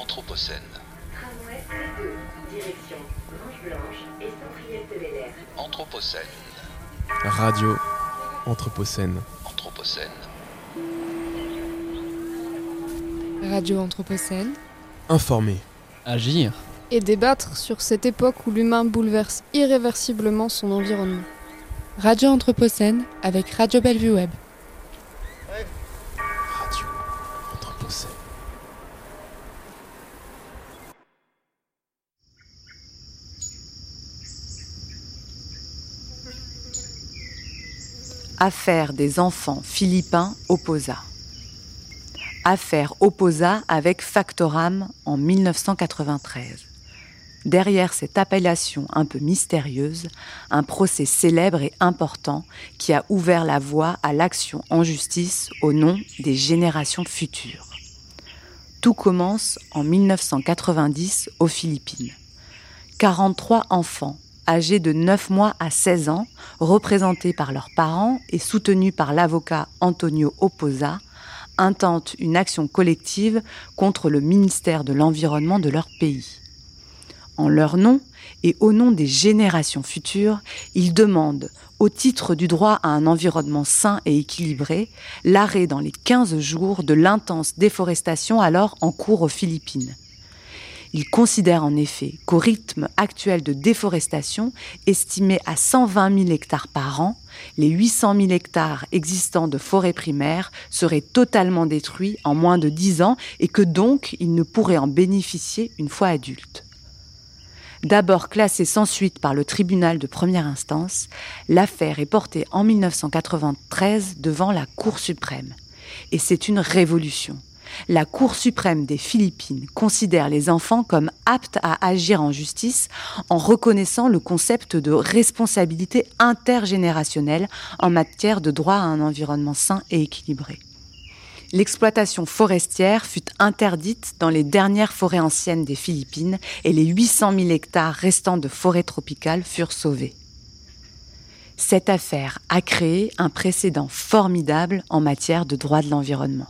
Anthropocène. Tramway C2, direction Manche-Blanche et Saint-Priest-de-Bel-Air. Anthropocène. Radio Anthropocène. Anthropocène. Radio Anthropocène. Informer. Agir. Et débattre sur cette époque où l'humain bouleverse irréversiblement son environnement. Radio Anthropocène avec Radio Bellevue Web. Radio Anthropocène. Affaire des enfants philippins opposa. Affaire opposa avec Factoram en 1993. Derrière cette appellation un peu mystérieuse, un procès célèbre et important qui a ouvert la voie à l'action en justice au nom des générations futures. Tout commence en 1990 aux Philippines. 43 enfants âgés de 9 mois à 16 ans, représentés par leurs parents et soutenus par l'avocat Antonio Oposa, intentent une action collective contre le ministère de l'Environnement de leur pays. En leur nom et au nom des générations futures, ils demandent, au titre du droit à un environnement sain et équilibré, l'arrêt dans les 15 jours de l'intense déforestation alors en cours aux Philippines. Ils considèrent en effet qu'au rythme actuel de déforestation, estimé à 120 000 hectares par an, les 800 000 hectares existants de forêts primaires seraient totalement détruits en moins de 10 ans et que donc ils ne pourraient en bénéficier une fois adultes. D'abord classée sans suite par le tribunal de première instance, l'affaire est portée en 1993 devant la Cour suprême. Et c'est une révolution. La Cour suprême des Philippines considère les enfants comme aptes à agir en justice en reconnaissant le concept de responsabilité intergénérationnelle en matière de droit à un environnement sain et équilibré. L'exploitation forestière fut interdite dans les dernières forêts anciennes des Philippines et les 800 000 hectares restants de forêts tropicales furent sauvés. Cette affaire a créé un précédent formidable en matière de droit de l'environnement.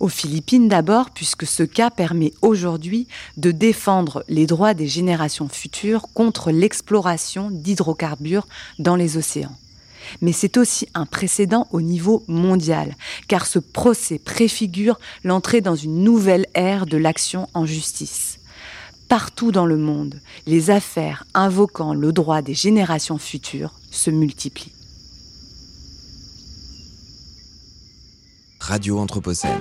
Aux Philippines d'abord, puisque ce cas permet aujourd'hui de défendre les droits des générations futures contre l'exploration d'hydrocarbures dans les océans. Mais c'est aussi un précédent au niveau mondial, car ce procès préfigure l'entrée dans une nouvelle ère de l'action en justice. Partout dans le monde, les affaires invoquant le droit des générations futures se multiplient. Radio Anthropocène.